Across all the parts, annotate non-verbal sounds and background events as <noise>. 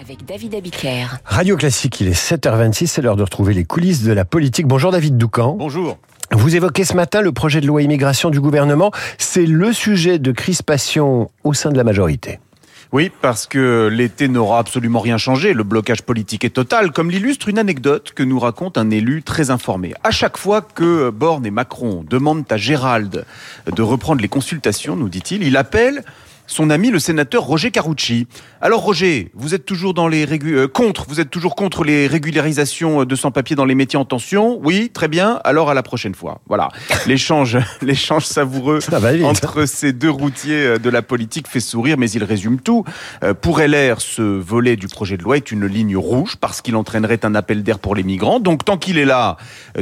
avec David Abiker. Radio Classique, il est 7h26, c'est l'heure de retrouver les coulisses de la politique. Bonjour David Doucan. Bonjour. Vous évoquez ce matin le projet de loi immigration du gouvernement. C'est le sujet de crispation au sein de la majorité. Oui, parce que l'été n'aura absolument rien changé. Le blocage politique est total, comme l'illustre une anecdote que nous raconte un élu très informé. À chaque fois que Borne et Macron demandent à Gérald de reprendre les consultations, nous dit-il, il appelle son ami le sénateur Roger Carucci. Alors Roger, vous êtes toujours dans les euh, contre, vous êtes toujours contre les régularisations de sans-papiers dans les métiers en tension Oui, très bien. Alors à la prochaine fois. Voilà. <laughs> L'échange, <laughs> l'échange savoureux entre ces deux routiers euh, de la politique fait sourire, mais il résume tout. Euh, pour LR, ce volet du projet de loi est une ligne rouge parce qu'il entraînerait un appel d'air pour les migrants. Donc tant qu'il est là,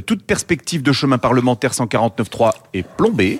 toute perspective de chemin parlementaire 149.3 est plombée.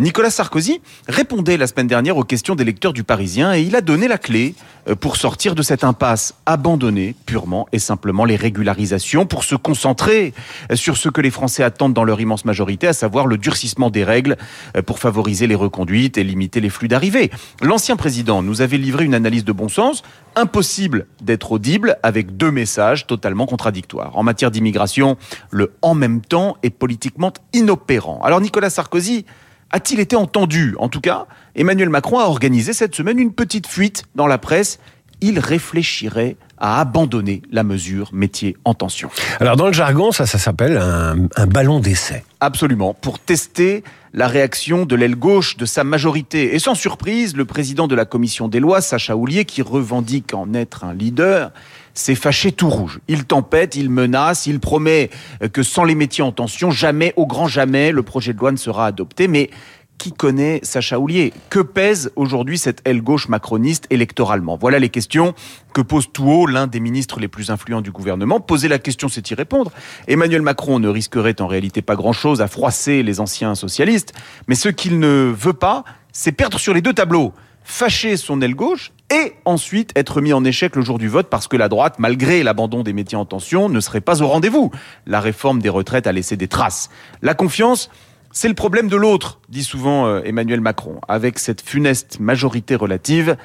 Nicolas Sarkozy répondait la semaine dernière aux questions des lecteurs du Parisien et il a donné la clé euh, pour sortir de cette impasse, abandonner purement et simplement les régularisations pour se concentrer euh, sur ce que les Français attendent dans leur immense majorité, à savoir le durcissement des règles euh, pour favoriser les reconduites et limiter les flux d'arrivée. L'ancien président nous avait livré une analyse de bon sens, impossible d'être audible avec deux messages totalement contradictoires. En matière d'immigration, le en même temps est politiquement inopérant. Alors Nicolas Sarkozy a-t-il été entendu? En tout cas, Emmanuel Macron a organisé cette semaine une petite fuite dans la presse. Il réfléchirait à abandonner la mesure métier en tension. Alors dans le jargon, ça, ça s'appelle un, un ballon d'essai. Absolument, pour tester la réaction de l'aile gauche de sa majorité. Et sans surprise, le président de la commission des lois, Sacha Houlier, qui revendique en être un leader, s'est fâché tout rouge. Il tempête, il menace, il promet que sans les métiers en tension, jamais, au grand jamais, le projet de loi ne sera adopté. Mais qui connaît Sacha Houlier? Que pèse aujourd'hui cette aile gauche macroniste électoralement? Voilà les questions que pose tout haut l'un des ministres les plus influents du gouvernement. Poser la question, c'est y répondre. Emmanuel Macron ne risquerait en réalité pas grand-chose à froisser les anciens socialistes, mais ce qu'il ne veut pas, c'est perdre sur les deux tableaux fâcher son aile gauche et ensuite être mis en échec le jour du vote parce que la droite, malgré l'abandon des métiers en tension, ne serait pas au rendez-vous. La réforme des retraites a laissé des traces. La confiance, c'est le problème de l'autre, dit souvent euh, Emmanuel Macron. Avec cette funeste majorité relative,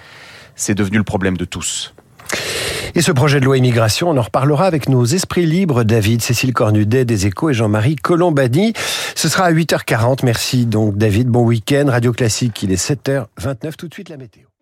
c'est devenu le problème de tous. Et ce projet de loi immigration, on en reparlera avec nos esprits libres, David, Cécile Cornudet des Échos et Jean-Marie Colombani. Ce sera à 8h40. Merci donc David, bon week-end. Radio Classique, il est 7h29. Tout de suite la météo.